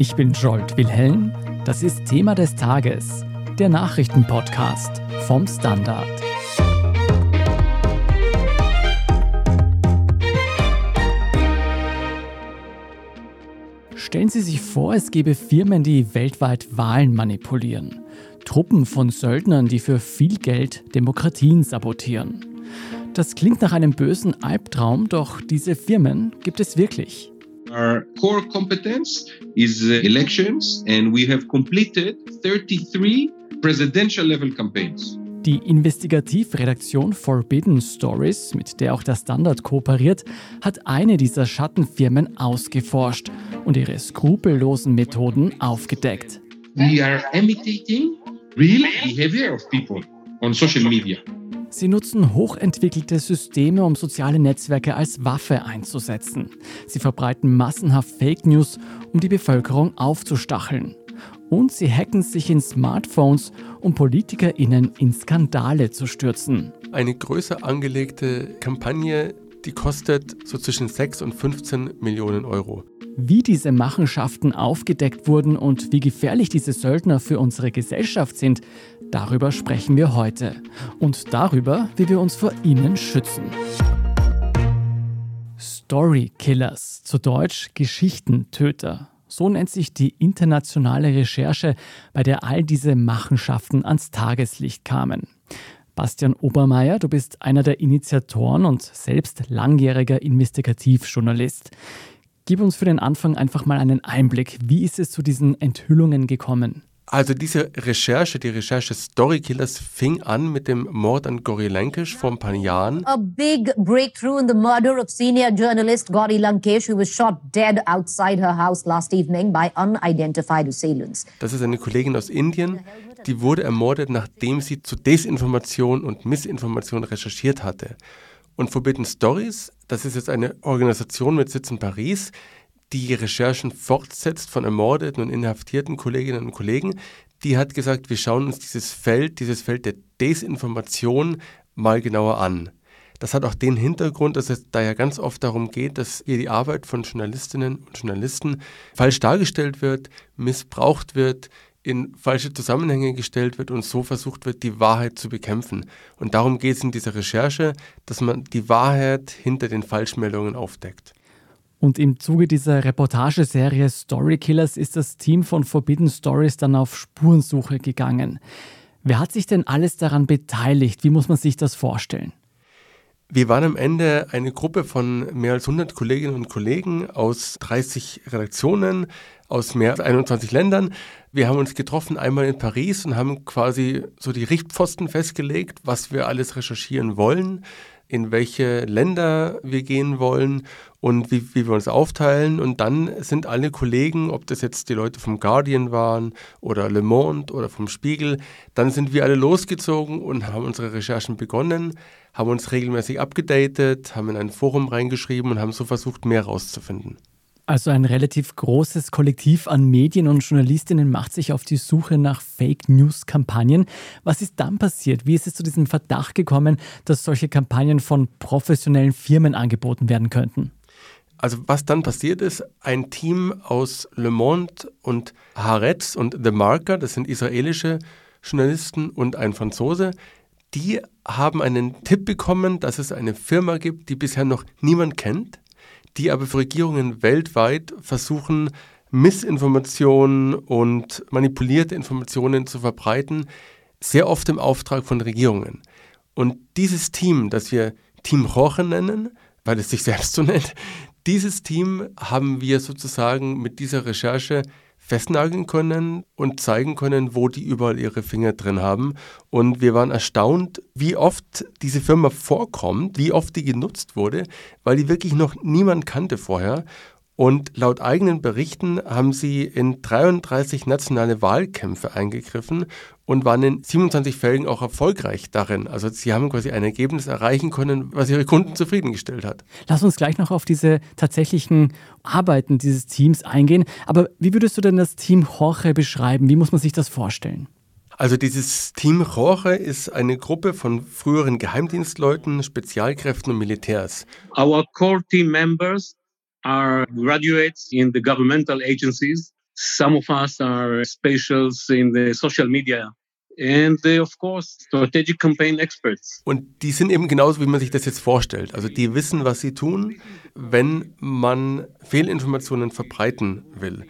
Ich bin Jolt Wilhelm. Das ist Thema des Tages, der Nachrichtenpodcast vom Standard. Stellen Sie sich vor, es gäbe Firmen, die weltweit Wahlen manipulieren. Truppen von Söldnern, die für viel Geld Demokratien sabotieren. Das klingt nach einem bösen Albtraum, doch diese Firmen gibt es wirklich. Our core competence is uh, elections, and we have completed 33 presidential level campaigns. Die Investigativredaktion Forbidden Stories, mit der auch der Standard kooperiert, hat eine dieser Schattenfirmen ausgeforscht und ihre skrupellosen Methoden aufgedeckt. We are imitating real behavior of people on social media. Sie nutzen hochentwickelte Systeme, um soziale Netzwerke als Waffe einzusetzen. Sie verbreiten massenhaft Fake News, um die Bevölkerung aufzustacheln. Und sie hacken sich in Smartphones, um PolitikerInnen in Skandale zu stürzen. Eine größer angelegte Kampagne, die kostet so zwischen 6 und 15 Millionen Euro. Wie diese Machenschaften aufgedeckt wurden und wie gefährlich diese Söldner für unsere Gesellschaft sind, darüber sprechen wir heute. Und darüber, wie wir uns vor ihnen schützen. Story Killers, zu Deutsch Geschichtentöter. So nennt sich die internationale Recherche, bei der all diese Machenschaften ans Tageslicht kamen. Bastian Obermeier, du bist einer der Initiatoren und selbst langjähriger Investigativjournalist. Gib uns für den Anfang einfach mal einen Einblick. Wie ist es zu diesen Enthüllungen gekommen? Also diese Recherche, die Recherche Story Killers fing an mit dem Mord an Gori Lankesh vor ein paar Jahren. A big breakthrough in the murder of senior journalist Gori Lankesh, who was shot dead outside her house last evening by unidentified assailants. Das ist eine Kollegin aus Indien, die wurde ermordet, nachdem sie zu Desinformation und Missinformation recherchiert hatte. Und Forbidden Stories, das ist jetzt eine Organisation mit Sitz in Paris, die Recherchen fortsetzt von ermordeten und inhaftierten Kolleginnen und Kollegen, die hat gesagt, wir schauen uns dieses Feld, dieses Feld der Desinformation mal genauer an. Das hat auch den Hintergrund, dass es da ja ganz oft darum geht, dass hier die Arbeit von Journalistinnen und Journalisten falsch dargestellt wird, missbraucht wird, in falsche Zusammenhänge gestellt wird und so versucht wird, die Wahrheit zu bekämpfen. Und darum geht es in dieser Recherche, dass man die Wahrheit hinter den Falschmeldungen aufdeckt. Und im Zuge dieser Reportageserie Story Killers ist das Team von Forbidden Stories dann auf Spurensuche gegangen. Wer hat sich denn alles daran beteiligt? Wie muss man sich das vorstellen? Wir waren am Ende eine Gruppe von mehr als 100 Kolleginnen und Kollegen aus 30 Redaktionen, aus mehr als 21 Ländern. Wir haben uns getroffen einmal in Paris und haben quasi so die Richtpfosten festgelegt, was wir alles recherchieren wollen in welche Länder wir gehen wollen und wie, wie wir uns aufteilen. Und dann sind alle Kollegen, ob das jetzt die Leute vom Guardian waren oder Le Monde oder vom Spiegel, dann sind wir alle losgezogen und haben unsere Recherchen begonnen, haben uns regelmäßig abgedatet, haben in ein Forum reingeschrieben und haben so versucht, mehr rauszufinden. Also ein relativ großes Kollektiv an Medien und Journalistinnen macht sich auf die Suche nach Fake News-Kampagnen. Was ist dann passiert? Wie ist es zu diesem Verdacht gekommen, dass solche Kampagnen von professionellen Firmen angeboten werden könnten? Also was dann passiert ist, ein Team aus Le Monde und Haaretz und The Marker, das sind israelische Journalisten und ein Franzose, die haben einen Tipp bekommen, dass es eine Firma gibt, die bisher noch niemand kennt, die aber für Regierungen weltweit versuchen, Missinformationen und manipulierte Informationen zu verbreiten, sehr oft im Auftrag von Regierungen. Und dieses Team, das wir Team Roche nennen, weil es sich selbst so nennt, dieses Team haben wir sozusagen mit dieser Recherche festnageln können und zeigen können, wo die überall ihre Finger drin haben. Und wir waren erstaunt, wie oft diese Firma vorkommt, wie oft die genutzt wurde, weil die wirklich noch niemand kannte vorher. Und laut eigenen Berichten haben sie in 33 nationale Wahlkämpfe eingegriffen und waren in 27 Fällen auch erfolgreich darin. Also sie haben quasi ein Ergebnis erreichen können, was ihre Kunden zufriedengestellt hat. Lass uns gleich noch auf diese tatsächlichen Arbeiten dieses Teams eingehen. Aber wie würdest du denn das Team Jorge beschreiben? Wie muss man sich das vorstellen? Also dieses Team Jorge ist eine Gruppe von früheren Geheimdienstleuten, Spezialkräften und Militärs. Our core team members are graduates in the governmental agencies Some of us are specials in the social media and uh, of course strategic campaign experts. Und die sind eben genauso, wie man sich das jetzt vorstellt. Also die wissen, was sie tun, wenn man Fehlinformationen verbreiten will.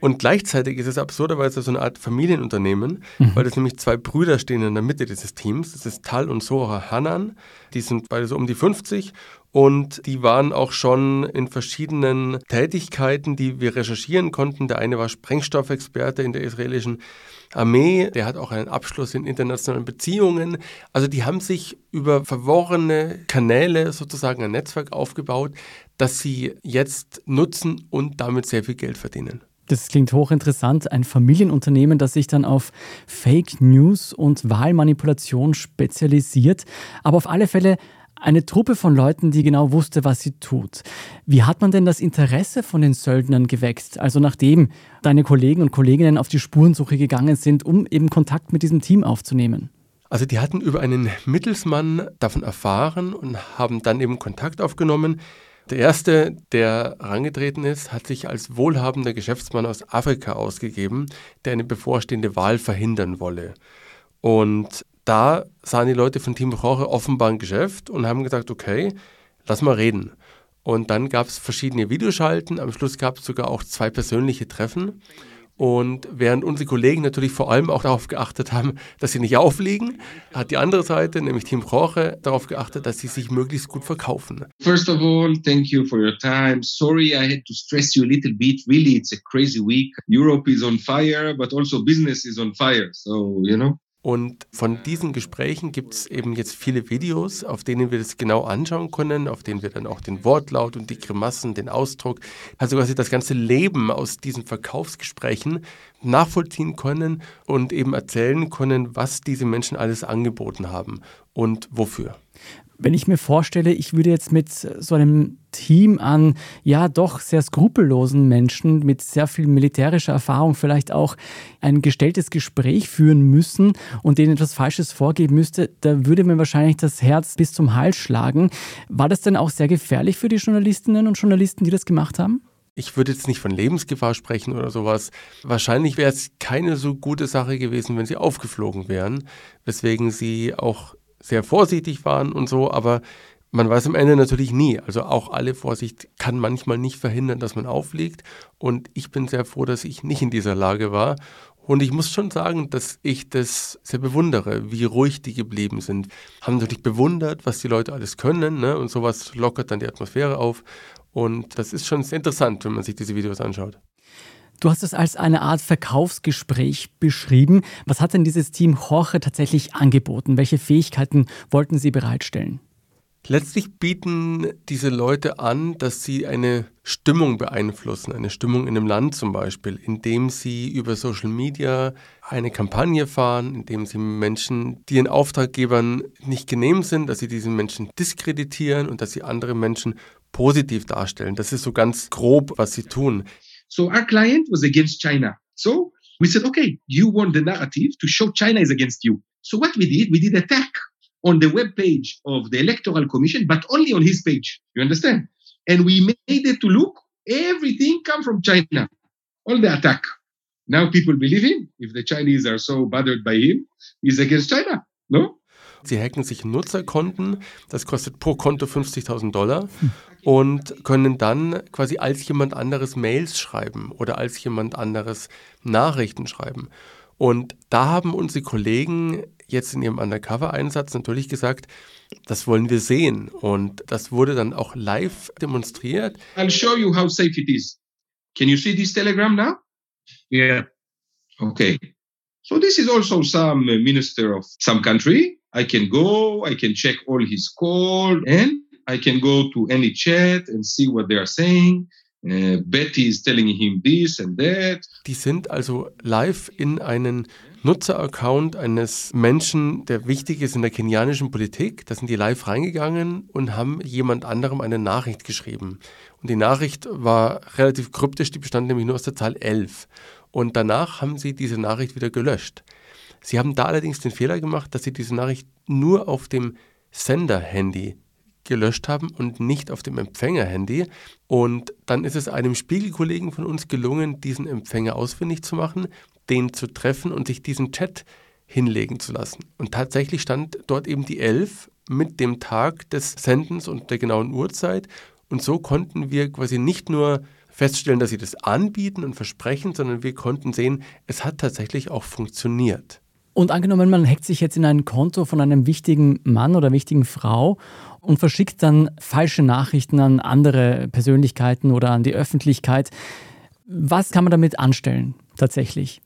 Und gleichzeitig ist es absurderweise so eine Art Familienunternehmen, mhm. weil es nämlich zwei Brüder stehen in der Mitte dieses Teams. Das ist Tal und Sora Hanan. Die sind beide so um die 50 und die waren auch schon in verschiedenen Tätigkeiten, die wir recherchieren konnten. Der eine war Sprengstoffexperte in der israelischen Armee, der hat auch einen Abschluss in internationalen Beziehungen. Also die haben sich über verworrene Kanäle sozusagen ein Netzwerk aufgebaut, das sie jetzt nutzen und damit sehr viel Geld verdienen. Das klingt hochinteressant. Ein Familienunternehmen, das sich dann auf Fake News und Wahlmanipulation spezialisiert. Aber auf alle Fälle eine Truppe von Leuten, die genau wusste, was sie tut. Wie hat man denn das Interesse von den Söldnern geweckt? Also nachdem deine Kollegen und Kolleginnen auf die Spurensuche gegangen sind, um eben Kontakt mit diesem Team aufzunehmen? Also die hatten über einen Mittelsmann davon erfahren und haben dann eben Kontakt aufgenommen. Der erste, der herangetreten ist, hat sich als wohlhabender Geschäftsmann aus Afrika ausgegeben, der eine bevorstehende Wahl verhindern wolle. Und da sahen die Leute von Team Roche offenbar ein Geschäft und haben gesagt, okay, lass mal reden. Und dann gab es verschiedene Videoschalten, am Schluss gab es sogar auch zwei persönliche Treffen. Und während unsere Kollegen natürlich vor allem auch darauf geachtet haben, dass sie nicht aufliegen, hat die andere Seite, nämlich Team Roche, darauf geachtet, dass sie sich möglichst gut verkaufen. First of all, thank you for your time. Sorry I had to stress you a little bit. Really, it's a crazy week. Europe is on fire, but also business is on fire. So, you know. Und von diesen Gesprächen gibt es eben jetzt viele Videos, auf denen wir das genau anschauen können, auf denen wir dann auch den Wortlaut und die Grimassen, den Ausdruck, also quasi das ganze Leben aus diesen Verkaufsgesprächen nachvollziehen können und eben erzählen können, was diese Menschen alles angeboten haben und wofür. Wenn ich mir vorstelle, ich würde jetzt mit so einem Team an, ja, doch sehr skrupellosen Menschen mit sehr viel militärischer Erfahrung vielleicht auch ein gestelltes Gespräch führen müssen und denen etwas Falsches vorgeben müsste, da würde mir wahrscheinlich das Herz bis zum Hals schlagen. War das denn auch sehr gefährlich für die Journalistinnen und Journalisten, die das gemacht haben? Ich würde jetzt nicht von Lebensgefahr sprechen oder sowas. Wahrscheinlich wäre es keine so gute Sache gewesen, wenn sie aufgeflogen wären, weswegen sie auch sehr vorsichtig waren und so, aber man weiß am Ende natürlich nie. Also auch alle Vorsicht kann manchmal nicht verhindern, dass man aufliegt. Und ich bin sehr froh, dass ich nicht in dieser Lage war. Und ich muss schon sagen, dass ich das sehr bewundere, wie ruhig die geblieben sind. Haben natürlich bewundert, was die Leute alles können. Ne? Und sowas lockert dann die Atmosphäre auf. Und das ist schon sehr interessant, wenn man sich diese Videos anschaut. Du hast es als eine Art Verkaufsgespräch beschrieben. Was hat denn dieses Team Jorge tatsächlich angeboten? Welche Fähigkeiten wollten sie bereitstellen? Letztlich bieten diese Leute an, dass sie eine Stimmung beeinflussen, eine Stimmung in einem Land zum Beispiel, indem sie über Social Media eine Kampagne fahren, indem sie Menschen, die ihren Auftraggebern nicht genehm sind, dass sie diesen Menschen diskreditieren und dass sie andere Menschen positiv darstellen. Das ist so ganz grob, was sie tun. So our client was against China. So we said, okay, you want the narrative to show China is against you. So what we did, we did attack on the web page of the Electoral Commission, but only on his page. You understand? And we made it to look everything come from China. All the attack. Now people believe him. If the Chinese are so bothered by him, he's against China. No? Sie hacken sich Nutzerkonten, das kostet pro Konto 50.000 Dollar und können dann quasi als jemand anderes Mails schreiben oder als jemand anderes Nachrichten schreiben. Und da haben unsere Kollegen jetzt in ihrem Undercover-Einsatz natürlich gesagt, das wollen wir sehen. Und das wurde dann auch live demonstriert. I'll show you how safe it is. Can you see this telegram now? Yeah. Okay. So this is also some minister of some country. I can go, I can check all his call, and I can go to any chat and see what they are saying. Uh, Betty is telling him this and that. Die sind also live in einen Nutzeraccount eines Menschen, der wichtig ist in der kenianischen Politik. Da sind die live reingegangen und haben jemand anderem eine Nachricht geschrieben. Und die Nachricht war relativ kryptisch, die bestand nämlich nur aus der Zahl 11. Und danach haben sie diese Nachricht wieder gelöscht. Sie haben da allerdings den Fehler gemacht, dass Sie diese Nachricht nur auf dem Sender-Handy gelöscht haben und nicht auf dem Empfängerhandy. Und dann ist es einem Spiegelkollegen von uns gelungen, diesen Empfänger ausfindig zu machen, den zu treffen und sich diesen Chat hinlegen zu lassen. Und tatsächlich stand dort eben die 11 mit dem Tag des Sendens und der genauen Uhrzeit. Und so konnten wir quasi nicht nur feststellen, dass sie das anbieten und versprechen, sondern wir konnten sehen, es hat tatsächlich auch funktioniert. Und angenommen, man hackt sich jetzt in ein Konto von einem wichtigen Mann oder wichtigen Frau und verschickt dann falsche Nachrichten an andere Persönlichkeiten oder an die Öffentlichkeit. Was kann man damit anstellen tatsächlich?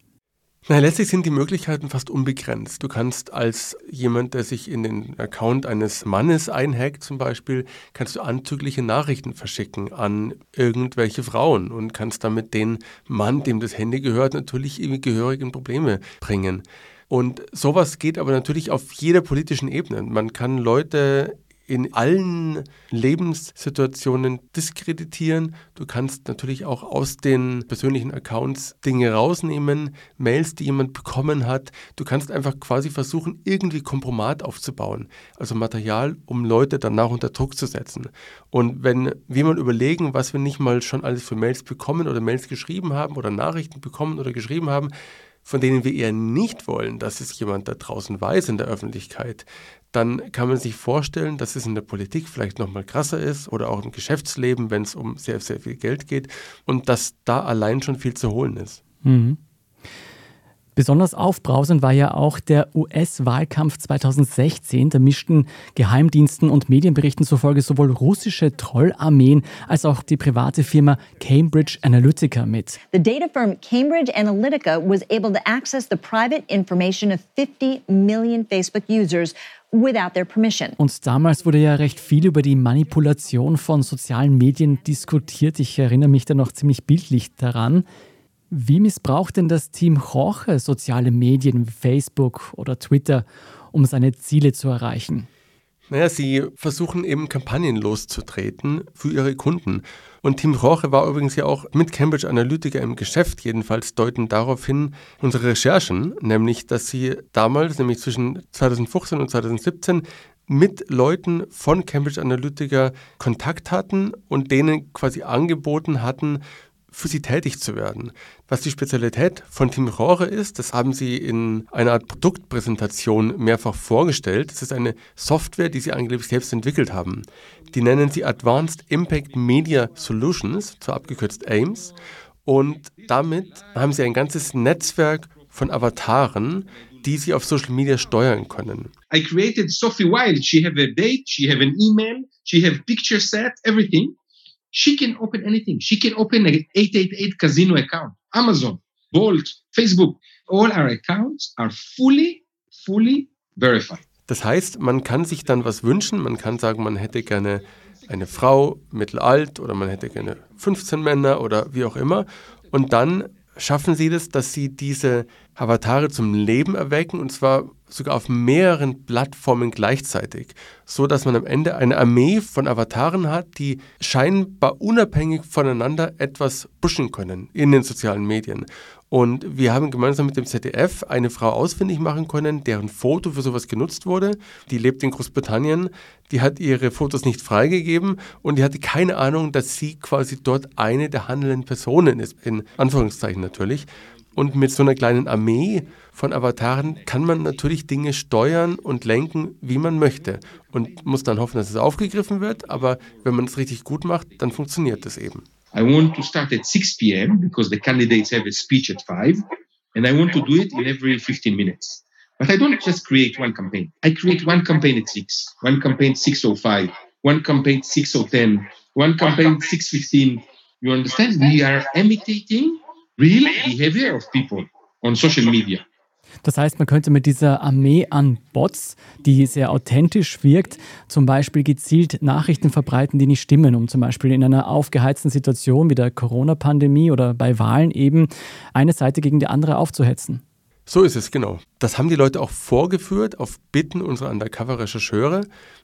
Na, letztlich sind die Möglichkeiten fast unbegrenzt. Du kannst als jemand, der sich in den Account eines Mannes einhackt zum Beispiel, kannst du anzügliche Nachrichten verschicken an irgendwelche Frauen und kannst damit den Mann, dem das Handy gehört, natürlich irgendwie gehörigen Probleme bringen. Und sowas geht aber natürlich auf jeder politischen Ebene. Man kann Leute in allen Lebenssituationen diskreditieren. Du kannst natürlich auch aus den persönlichen Accounts Dinge rausnehmen, Mails, die jemand bekommen hat. Du kannst einfach quasi versuchen, irgendwie Kompromat aufzubauen, also Material, um Leute danach unter Druck zu setzen. Und wenn wir mal überlegen, was wir nicht mal schon alles für Mails bekommen oder Mails geschrieben haben oder Nachrichten bekommen oder geschrieben haben, von denen wir eher nicht wollen, dass es jemand da draußen weiß in der Öffentlichkeit, dann kann man sich vorstellen, dass es in der Politik vielleicht noch mal krasser ist oder auch im Geschäftsleben, wenn es um sehr, sehr viel Geld geht und dass da allein schon viel zu holen ist. Mhm. Besonders aufbrausend war ja auch der US-Wahlkampf 2016. Da mischten Geheimdiensten und Medienberichten zufolge sowohl russische Trollarmeen als auch die private Firma Cambridge Analytica mit. The data firm Cambridge Analytica was able to access the private information of 50 million Facebook users without their permission. Und damals wurde ja recht viel über die Manipulation von sozialen Medien diskutiert. Ich erinnere mich da noch ziemlich bildlich daran. Wie missbraucht denn das Team Jorge soziale Medien wie Facebook oder Twitter, um seine Ziele zu erreichen? Naja, sie versuchen eben Kampagnen loszutreten für ihre Kunden. Und Team Roche war übrigens ja auch mit Cambridge Analytica im Geschäft, jedenfalls deuten darauf hin unsere Recherchen, nämlich dass sie damals, nämlich zwischen 2015 und 2017, mit Leuten von Cambridge Analytica Kontakt hatten und denen quasi angeboten hatten, für sie tätig zu werden. Was die Spezialität von Team Rohre ist, das haben sie in einer Art Produktpräsentation mehrfach vorgestellt. Das ist eine Software, die sie angeblich selbst entwickelt haben. Die nennen sie Advanced Impact Media Solutions, zwar abgekürzt AIMS. Und damit haben sie ein ganzes Netzwerk von Avataren, die sie auf Social Media steuern können. I created Sophie Wild. She have a date, she have an email, she have picture set, everything. She can open anything. She can open an 888 casino account, Amazon, Bolt, Facebook. All our accounts are fully, fully verified. Das heißt, man kann sich dann was wünschen. Man kann sagen, man hätte gerne eine Frau mittelalt oder man hätte gerne 15 Männer oder wie auch immer. Und dann schaffen sie das, dass sie diese Avatare zum Leben erwecken und zwar sogar auf mehreren Plattformen gleichzeitig, so dass man am Ende eine Armee von Avataren hat, die scheinbar unabhängig voneinander etwas pushen können in den sozialen Medien. Und wir haben gemeinsam mit dem ZDF eine Frau ausfindig machen können, deren Foto für sowas genutzt wurde. Die lebt in Großbritannien, die hat ihre Fotos nicht freigegeben und die hatte keine Ahnung, dass sie quasi dort eine der handelnden Personen ist, in Anführungszeichen natürlich. Und mit so einer kleinen Armee von Avataren kann man natürlich Dinge steuern und lenken, wie man möchte. Und muss dann hoffen, dass es aufgegriffen wird. Aber wenn man es richtig gut macht, dann funktioniert das eben. I want to start at 6 p.m. because the candidates have a speech at 5. And I want to do it in every 15 minutes. But I don't just create one campaign. I create one campaign at 6, one campaign 6.05, one campaign 6.10, one campaign 6.15. You understand? We are imitating real behavior of people on social media. Das heißt, man könnte mit dieser Armee an Bots, die sehr authentisch wirkt, zum Beispiel gezielt Nachrichten verbreiten, die nicht stimmen, um zum Beispiel in einer aufgeheizten Situation wie der Corona-Pandemie oder bei Wahlen eben eine Seite gegen die andere aufzuhetzen. So ist es, genau. Das haben die Leute auch vorgeführt auf Bitten unserer Undercover-Rechercheure.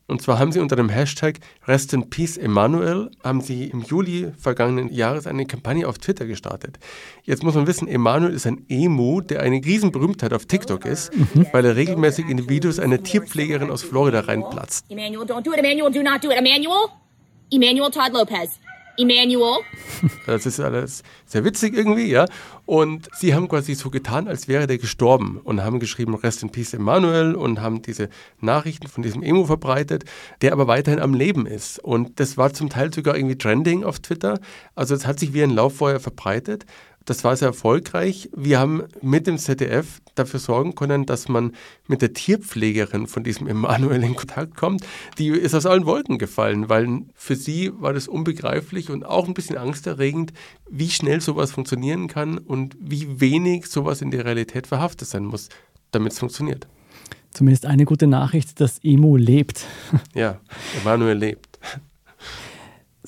Und zwar haben sie unter dem Hashtag Rest in Peace Emanuel, haben sie im Juli vergangenen Jahres eine Kampagne auf Twitter gestartet. Jetzt muss man wissen, Emanuel ist ein Emu, der eine Riesenberühmtheit auf TikTok ist, mhm. weil er regelmäßig in die Videos einer Tierpflegerin aus Florida reinplatzt. Emanuel, don't do it, Emanuel, do not do it, Emanuel. Emanuel Todd Lopez. Emmanuel. Das ist alles sehr witzig irgendwie, ja. Und sie haben quasi so getan, als wäre der gestorben und haben geschrieben Rest in Peace Emmanuel und haben diese Nachrichten von diesem Emo verbreitet, der aber weiterhin am Leben ist. Und das war zum Teil sogar irgendwie trending auf Twitter. Also es hat sich wie ein Lauffeuer verbreitet. Das war sehr erfolgreich. Wir haben mit dem ZDF dafür sorgen können, dass man mit der Tierpflegerin von diesem Emanuel in Kontakt kommt. Die ist aus allen Wolken gefallen, weil für sie war das unbegreiflich und auch ein bisschen angsterregend, wie schnell sowas funktionieren kann und wie wenig sowas in der Realität verhaftet sein muss, damit es funktioniert. Zumindest eine gute Nachricht, dass Emo lebt. Ja, Emanuel lebt.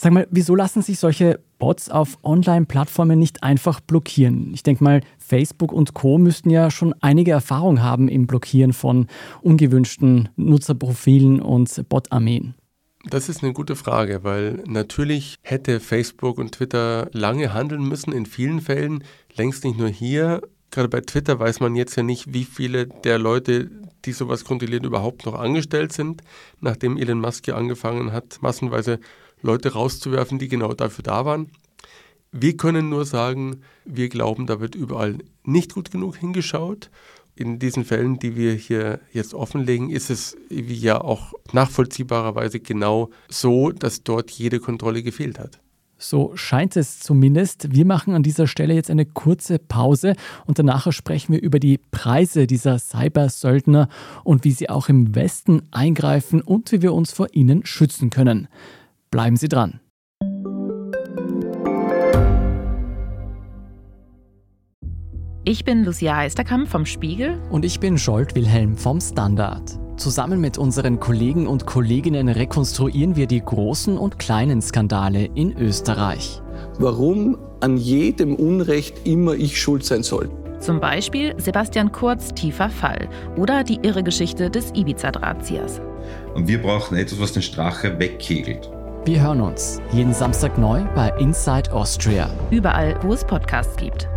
Sag mal, wieso lassen sich solche Bots auf Online-Plattformen nicht einfach blockieren? Ich denke mal, Facebook und Co müssten ja schon einige Erfahrung haben im Blockieren von ungewünschten Nutzerprofilen und Bot-Armeen. Das ist eine gute Frage, weil natürlich hätte Facebook und Twitter lange handeln müssen, in vielen Fällen, längst nicht nur hier. Gerade bei Twitter weiß man jetzt ja nicht, wie viele der Leute, die sowas kontrollieren, überhaupt noch angestellt sind, nachdem Elon Musk ja angefangen hat, massenweise Leute rauszuwerfen, die genau dafür da waren. Wir können nur sagen, wir glauben, da wird überall nicht gut genug hingeschaut. In diesen Fällen, die wir hier jetzt offenlegen, ist es wie ja auch nachvollziehbarerweise genau so, dass dort jede Kontrolle gefehlt hat. So scheint es zumindest. Wir machen an dieser Stelle jetzt eine kurze Pause und danach sprechen wir über die Preise dieser Cybersöldner und wie sie auch im Westen eingreifen und wie wir uns vor ihnen schützen können. Bleiben Sie dran. Ich bin Lucia Eisterkamp vom Spiegel. Und ich bin Scholt Wilhelm vom Standard. Zusammen mit unseren Kollegen und Kolleginnen rekonstruieren wir die großen und kleinen Skandale in Österreich. Warum an jedem Unrecht immer ich schuld sein soll. Zum Beispiel Sebastian Kurz tiefer Fall oder die irre Geschichte des Ibiza-Drahtziehers. Und wir brauchen etwas, was den Strache wegkegelt. Wir hören uns jeden Samstag neu bei Inside Austria. Überall, wo es Podcasts gibt.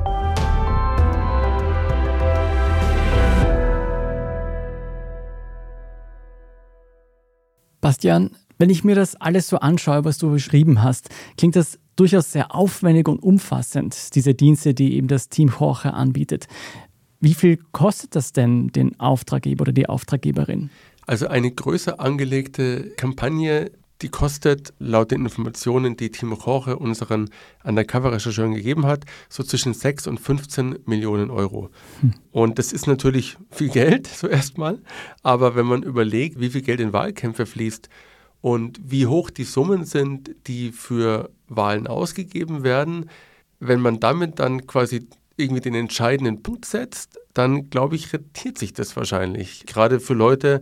Bastian, wenn ich mir das alles so anschaue, was du beschrieben hast, klingt das durchaus sehr aufwendig und umfassend, diese Dienste, die eben das Team Jorge anbietet. Wie viel kostet das denn den Auftraggeber oder die Auftraggeberin? Also eine größer angelegte Kampagne die kostet laut den Informationen, die Timo Jorge unseren Undercover-Rechercheuren gegeben hat, so zwischen 6 und 15 Millionen Euro. Hm. Und das ist natürlich viel Geld, so erstmal. Aber wenn man überlegt, wie viel Geld in Wahlkämpfe fließt und wie hoch die Summen sind, die für Wahlen ausgegeben werden, wenn man damit dann quasi irgendwie den entscheidenden Punkt setzt, dann glaube ich, rentiert sich das wahrscheinlich. Gerade für Leute,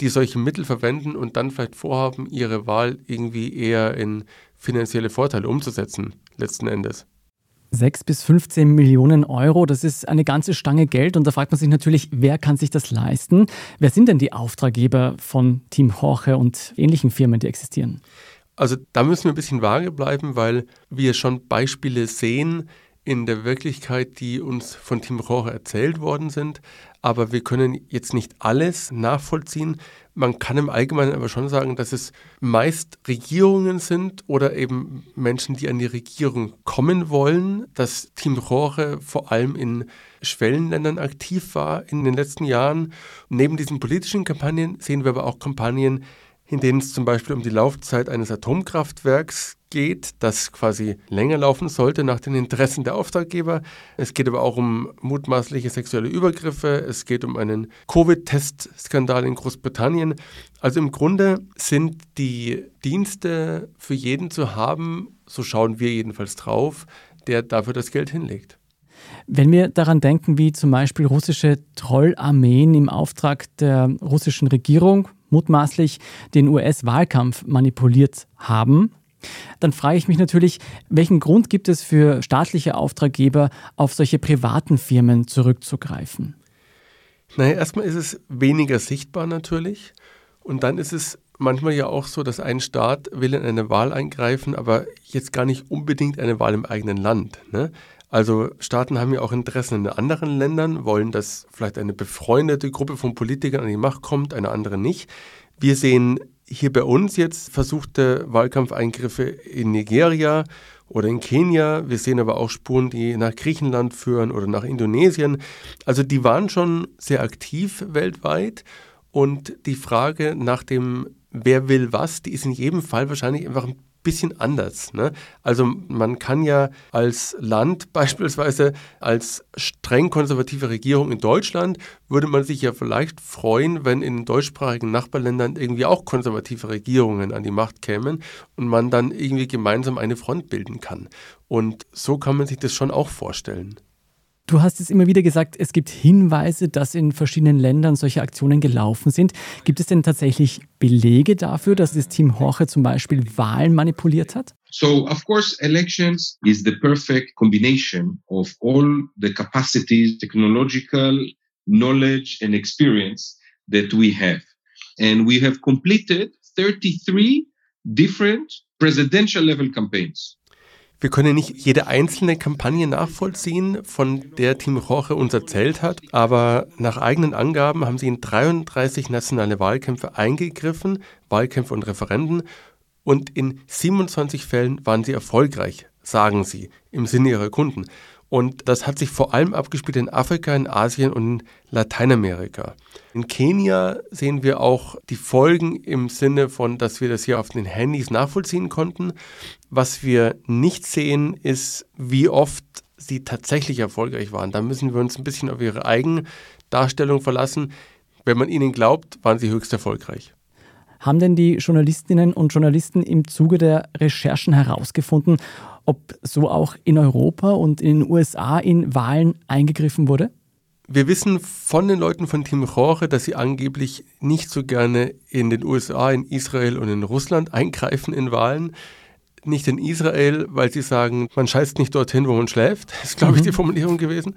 die solche Mittel verwenden und dann vielleicht vorhaben, ihre Wahl irgendwie eher in finanzielle Vorteile umzusetzen, letzten Endes. 6 bis 15 Millionen Euro, das ist eine ganze Stange Geld und da fragt man sich natürlich, wer kann sich das leisten? Wer sind denn die Auftraggeber von Team Jorge und ähnlichen Firmen, die existieren? Also da müssen wir ein bisschen vage bleiben, weil wir schon Beispiele sehen, in der Wirklichkeit, die uns von Tim Rohrer erzählt worden sind. Aber wir können jetzt nicht alles nachvollziehen. Man kann im Allgemeinen aber schon sagen, dass es meist Regierungen sind oder eben Menschen, die an die Regierung kommen wollen. Dass Team Rohre vor allem in Schwellenländern aktiv war in den letzten Jahren. Neben diesen politischen Kampagnen sehen wir aber auch Kampagnen, in denen es zum Beispiel um die Laufzeit eines Atomkraftwerks geht, das quasi länger laufen sollte nach den Interessen der Auftraggeber. Es geht aber auch um mutmaßliche sexuelle Übergriffe. Es geht um einen Covid-Test-Skandal in Großbritannien. Also im Grunde sind die Dienste für jeden zu haben, so schauen wir jedenfalls drauf, der dafür das Geld hinlegt. Wenn wir daran denken, wie zum Beispiel russische Trollarmeen im Auftrag der russischen Regierung mutmaßlich den US-Wahlkampf manipuliert haben, dann frage ich mich natürlich, welchen Grund gibt es für staatliche Auftraggeber, auf solche privaten Firmen zurückzugreifen? Naja, erstmal ist es weniger sichtbar natürlich. Und dann ist es manchmal ja auch so, dass ein Staat will in eine Wahl eingreifen, aber jetzt gar nicht unbedingt eine Wahl im eigenen Land. Ne? Also Staaten haben ja auch Interessen in anderen Ländern, wollen, dass vielleicht eine befreundete Gruppe von Politikern an die Macht kommt, eine andere nicht. Wir sehen hier bei uns jetzt versuchte Wahlkampfeingriffe in Nigeria oder in Kenia. Wir sehen aber auch Spuren, die nach Griechenland führen oder nach Indonesien. Also die waren schon sehr aktiv weltweit. Und die Frage nach dem, wer will was, die ist in jedem Fall wahrscheinlich einfach ein bisschen anders. Ne? Also man kann ja als Land beispielsweise als streng konservative Regierung in Deutschland würde man sich ja vielleicht freuen, wenn in deutschsprachigen Nachbarländern irgendwie auch konservative Regierungen an die Macht kämen und man dann irgendwie gemeinsam eine Front bilden kann. Und so kann man sich das schon auch vorstellen. Du hast es immer wieder gesagt, es gibt Hinweise, dass in verschiedenen Ländern solche Aktionen gelaufen sind. Gibt es denn tatsächlich Belege dafür, dass das Team Horche zum Beispiel Wahlen manipuliert hat? So, of course, elections is the perfect combination of all the capacities, technological knowledge and experience that we have. And we have completed 33 different presidential level campaigns. Wir können nicht jede einzelne Kampagne nachvollziehen, von der Team Roche uns erzählt hat, aber nach eigenen Angaben haben sie in 33 nationale Wahlkämpfe eingegriffen, Wahlkämpfe und Referenden, und in 27 Fällen waren sie erfolgreich, sagen sie, im Sinne ihrer Kunden. Und das hat sich vor allem abgespielt in Afrika, in Asien und in Lateinamerika. In Kenia sehen wir auch die Folgen im Sinne von, dass wir das hier auf den Handys nachvollziehen konnten. Was wir nicht sehen, ist, wie oft sie tatsächlich erfolgreich waren. Da müssen wir uns ein bisschen auf ihre Eigendarstellung verlassen. Wenn man ihnen glaubt, waren sie höchst erfolgreich. Haben denn die Journalistinnen und Journalisten im Zuge der Recherchen herausgefunden, ob so auch in Europa und in den USA in Wahlen eingegriffen wurde? Wir wissen von den Leuten von Team Rohre, dass sie angeblich nicht so gerne in den USA, in Israel und in Russland eingreifen in Wahlen nicht in Israel, weil sie sagen, man scheißt nicht dorthin, wo man schläft. Das ist, glaube ich, die mhm. Formulierung gewesen.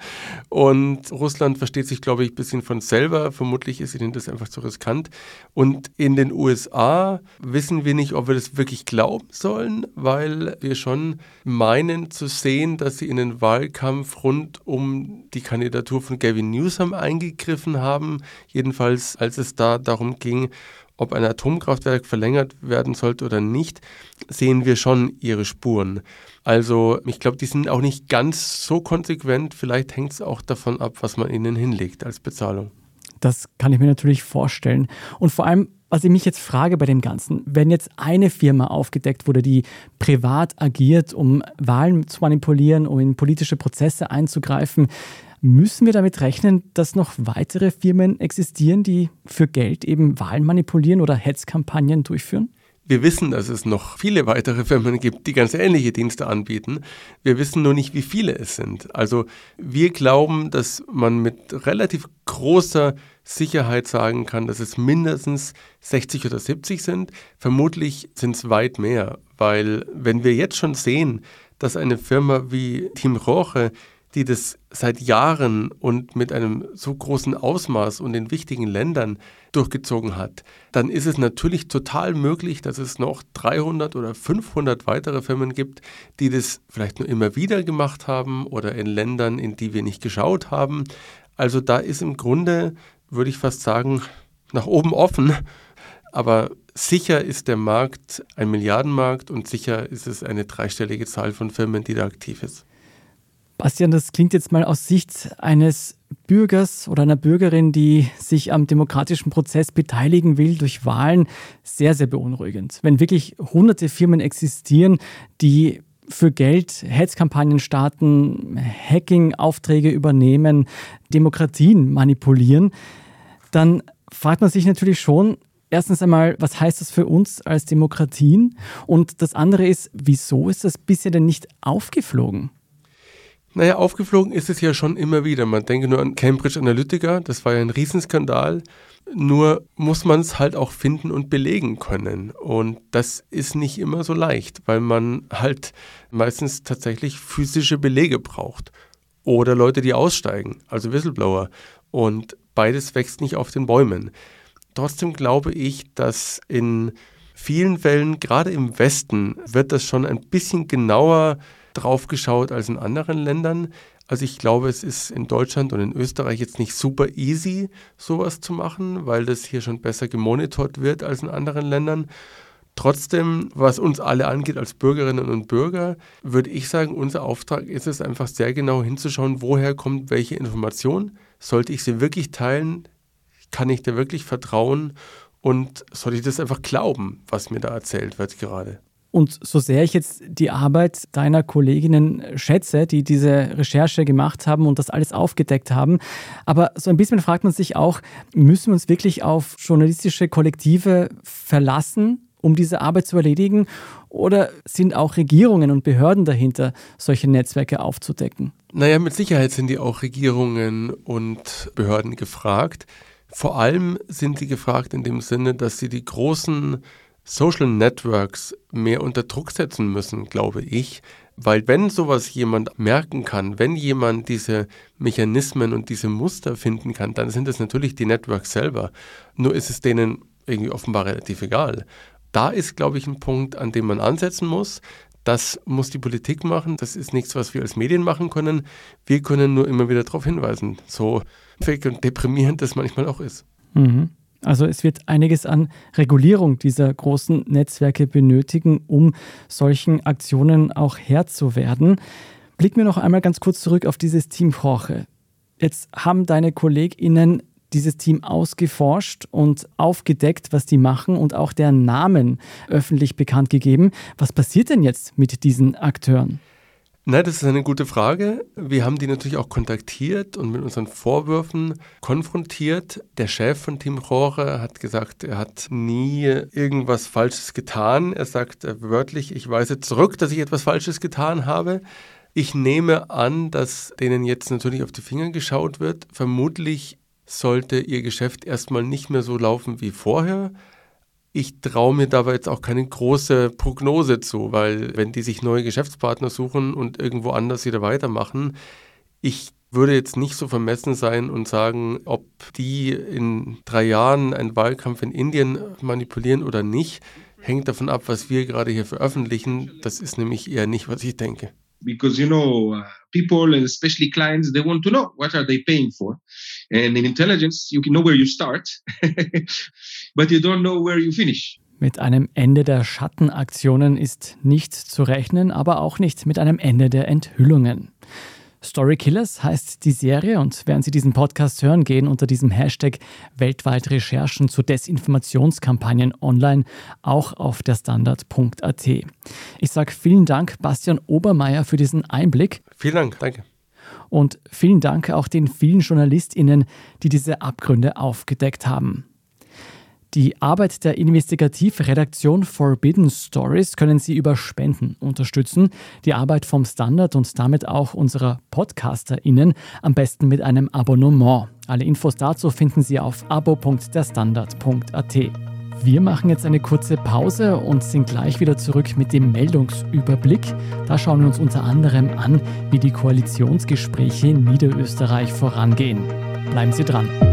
Und Russland versteht sich, glaube ich, ein bisschen von selber. Vermutlich ist ihnen das einfach zu riskant. Und in den USA wissen wir nicht, ob wir das wirklich glauben sollen, weil wir schon meinen zu sehen, dass sie in den Wahlkampf rund um die Kandidatur von Gavin Newsom eingegriffen haben. Jedenfalls, als es da darum ging, ob ein Atomkraftwerk verlängert werden sollte oder nicht, sehen wir schon ihre Spuren. Also ich glaube, die sind auch nicht ganz so konsequent. Vielleicht hängt es auch davon ab, was man ihnen hinlegt als Bezahlung. Das kann ich mir natürlich vorstellen. Und vor allem, was ich mich jetzt frage bei dem Ganzen, wenn jetzt eine Firma aufgedeckt wurde, die privat agiert, um Wahlen zu manipulieren, um in politische Prozesse einzugreifen, Müssen wir damit rechnen, dass noch weitere Firmen existieren, die für Geld eben Wahlen manipulieren oder Hetzkampagnen durchführen? Wir wissen, dass es noch viele weitere Firmen gibt, die ganz ähnliche Dienste anbieten. Wir wissen nur nicht, wie viele es sind. Also wir glauben, dass man mit relativ großer Sicherheit sagen kann, dass es mindestens 60 oder 70 sind. Vermutlich sind es weit mehr, weil wenn wir jetzt schon sehen, dass eine Firma wie Team Roche die das seit Jahren und mit einem so großen Ausmaß und in wichtigen Ländern durchgezogen hat, dann ist es natürlich total möglich, dass es noch 300 oder 500 weitere Firmen gibt, die das vielleicht nur immer wieder gemacht haben oder in Ländern, in die wir nicht geschaut haben. Also da ist im Grunde, würde ich fast sagen, nach oben offen. Aber sicher ist der Markt ein Milliardenmarkt und sicher ist es eine dreistellige Zahl von Firmen, die da aktiv ist. Bastian, das klingt jetzt mal aus Sicht eines Bürgers oder einer Bürgerin, die sich am demokratischen Prozess beteiligen will durch Wahlen, sehr, sehr beunruhigend. Wenn wirklich hunderte Firmen existieren, die für Geld Hetzkampagnen starten, Hacking-Aufträge übernehmen, Demokratien manipulieren, dann fragt man sich natürlich schon, erstens einmal, was heißt das für uns als Demokratien? Und das andere ist, wieso ist das bisher denn nicht aufgeflogen? Naja, aufgeflogen ist es ja schon immer wieder. Man denke nur an Cambridge Analytica, das war ja ein Riesenskandal. Nur muss man es halt auch finden und belegen können. Und das ist nicht immer so leicht, weil man halt meistens tatsächlich physische Belege braucht. Oder Leute, die aussteigen, also Whistleblower. Und beides wächst nicht auf den Bäumen. Trotzdem glaube ich, dass in vielen Fällen, gerade im Westen, wird das schon ein bisschen genauer drauf geschaut als in anderen Ländern. Also ich glaube, es ist in Deutschland und in Österreich jetzt nicht super easy, sowas zu machen, weil das hier schon besser gemonitort wird als in anderen Ländern. Trotzdem, was uns alle angeht als Bürgerinnen und Bürger, würde ich sagen, unser Auftrag ist es einfach sehr genau hinzuschauen, woher kommt welche Information. Sollte ich sie wirklich teilen? Kann ich dir wirklich vertrauen? Und soll ich das einfach glauben, was mir da erzählt wird gerade? Und so sehr ich jetzt die Arbeit deiner Kolleginnen schätze, die diese Recherche gemacht haben und das alles aufgedeckt haben, aber so ein bisschen fragt man sich auch, müssen wir uns wirklich auf journalistische Kollektive verlassen, um diese Arbeit zu erledigen? Oder sind auch Regierungen und Behörden dahinter, solche Netzwerke aufzudecken? Naja, mit Sicherheit sind die auch Regierungen und Behörden gefragt. Vor allem sind sie gefragt in dem Sinne, dass sie die großen Social Networks mehr unter Druck setzen müssen, glaube ich. Weil wenn sowas jemand merken kann, wenn jemand diese Mechanismen und diese Muster finden kann, dann sind es natürlich die Networks selber. Nur ist es denen irgendwie offenbar relativ egal. Da ist, glaube ich, ein Punkt, an dem man ansetzen muss. Das muss die Politik machen. Das ist nichts, was wir als Medien machen können. Wir können nur immer wieder darauf hinweisen, so fake und deprimierend das manchmal auch ist. Mhm. Also es wird einiges an Regulierung dieser großen Netzwerke benötigen, um solchen Aktionen auch Herr zu werden. Blicken wir noch einmal ganz kurz zurück auf dieses Team Jorge. Jetzt haben deine KollegInnen dieses Team ausgeforscht und aufgedeckt, was die machen und auch deren Namen öffentlich bekannt gegeben. Was passiert denn jetzt mit diesen Akteuren? Na, das ist eine gute Frage. Wir haben die natürlich auch kontaktiert und mit unseren Vorwürfen konfrontiert. Der Chef von Team Rohre hat gesagt, er hat nie irgendwas Falsches getan. Er sagt wörtlich, ich weise zurück, dass ich etwas Falsches getan habe. Ich nehme an, dass denen jetzt natürlich auf die Finger geschaut wird. Vermutlich sollte ihr Geschäft erstmal nicht mehr so laufen wie vorher. Ich traue mir dabei jetzt auch keine große Prognose zu, weil wenn die sich neue Geschäftspartner suchen und irgendwo anders wieder weitermachen, ich würde jetzt nicht so vermessen sein und sagen, ob die in drei Jahren einen Wahlkampf in Indien manipulieren oder nicht, hängt davon ab, was wir gerade hier veröffentlichen. Das ist nämlich eher nicht, was ich denke. because you know uh, people and especially clients they want to know what are they paying for and in intelligence you can know where you start but you don't know where you finish Mit einem Ende der Schattenaktionen ist nicht zu rechnen, aber auch nicht mit einem Ende der Enthüllungen. Story Killers heißt die Serie und während Sie diesen Podcast hören, gehen unter diesem Hashtag weltweit Recherchen zu Desinformationskampagnen online auch auf der Standard.at. Ich sage vielen Dank, Bastian Obermeier, für diesen Einblick. Vielen Dank, danke. Und vielen Dank auch den vielen JournalistInnen, die diese Abgründe aufgedeckt haben. Die Arbeit der Investigativredaktion Forbidden Stories können Sie über Spenden unterstützen. Die Arbeit vom Standard und damit auch unserer PodcasterInnen am besten mit einem Abonnement. Alle Infos dazu finden Sie auf abo.derstandard.at. Wir machen jetzt eine kurze Pause und sind gleich wieder zurück mit dem Meldungsüberblick. Da schauen wir uns unter anderem an, wie die Koalitionsgespräche in Niederösterreich vorangehen. Bleiben Sie dran.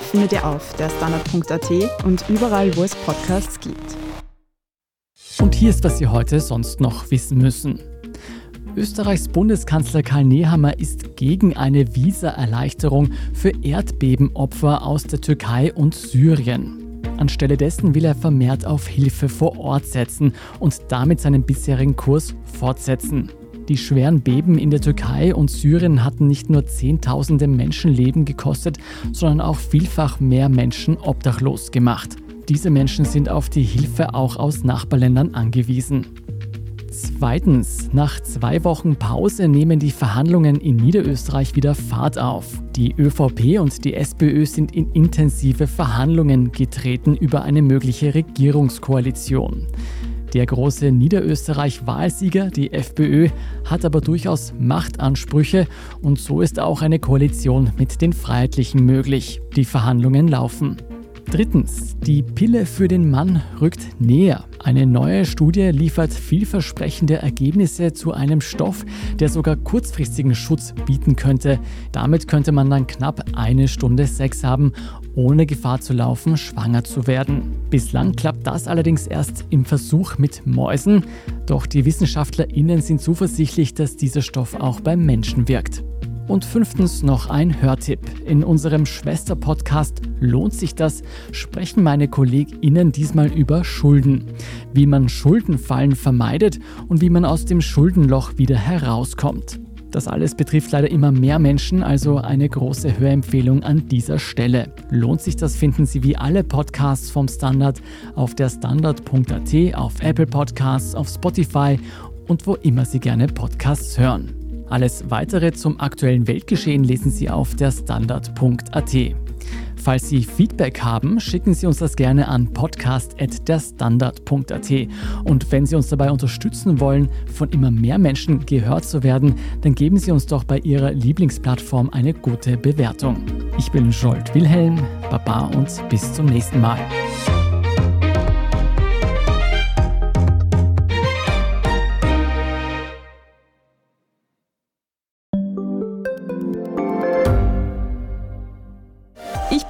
findet ihr auf der Standard.at und überall, wo es Podcasts gibt. Und hier ist, was Sie heute sonst noch wissen müssen. Österreichs Bundeskanzler Karl Nehammer ist gegen eine Visa-Erleichterung für Erdbebenopfer aus der Türkei und Syrien. Anstelle dessen will er vermehrt auf Hilfe vor Ort setzen und damit seinen bisherigen Kurs fortsetzen. Die schweren Beben in der Türkei und Syrien hatten nicht nur Zehntausende Menschenleben gekostet, sondern auch vielfach mehr Menschen obdachlos gemacht. Diese Menschen sind auf die Hilfe auch aus Nachbarländern angewiesen. Zweitens, nach zwei Wochen Pause nehmen die Verhandlungen in Niederösterreich wieder Fahrt auf. Die ÖVP und die SPÖ sind in intensive Verhandlungen getreten über eine mögliche Regierungskoalition. Der große Niederösterreich-Wahlsieger, die FPÖ, hat aber durchaus Machtansprüche und so ist auch eine Koalition mit den Freiheitlichen möglich. Die Verhandlungen laufen. Drittens, die Pille für den Mann rückt näher. Eine neue Studie liefert vielversprechende Ergebnisse zu einem Stoff, der sogar kurzfristigen Schutz bieten könnte. Damit könnte man dann knapp eine Stunde Sex haben, ohne Gefahr zu laufen, schwanger zu werden. Bislang klappt das allerdings erst im Versuch mit Mäusen, doch die WissenschaftlerInnen sind zuversichtlich, dass dieser Stoff auch beim Menschen wirkt. Und fünftens noch ein Hörtipp. In unserem Schwester-Podcast Lohnt sich das? sprechen meine KollegInnen diesmal über Schulden. Wie man Schuldenfallen vermeidet und wie man aus dem Schuldenloch wieder herauskommt. Das alles betrifft leider immer mehr Menschen, also eine große Hörempfehlung an dieser Stelle. Lohnt sich das, finden Sie wie alle Podcasts vom Standard auf der Standard.at, auf Apple Podcasts, auf Spotify und wo immer Sie gerne Podcasts hören. Alles weitere zum aktuellen Weltgeschehen lesen Sie auf der Standard.at. Falls Sie Feedback haben, schicken Sie uns das gerne an podcast.derstandard.at. Und wenn Sie uns dabei unterstützen wollen, von immer mehr Menschen gehört zu werden, dann geben Sie uns doch bei Ihrer Lieblingsplattform eine gute Bewertung. Ich bin Scholt Wilhelm, Baba und bis zum nächsten Mal.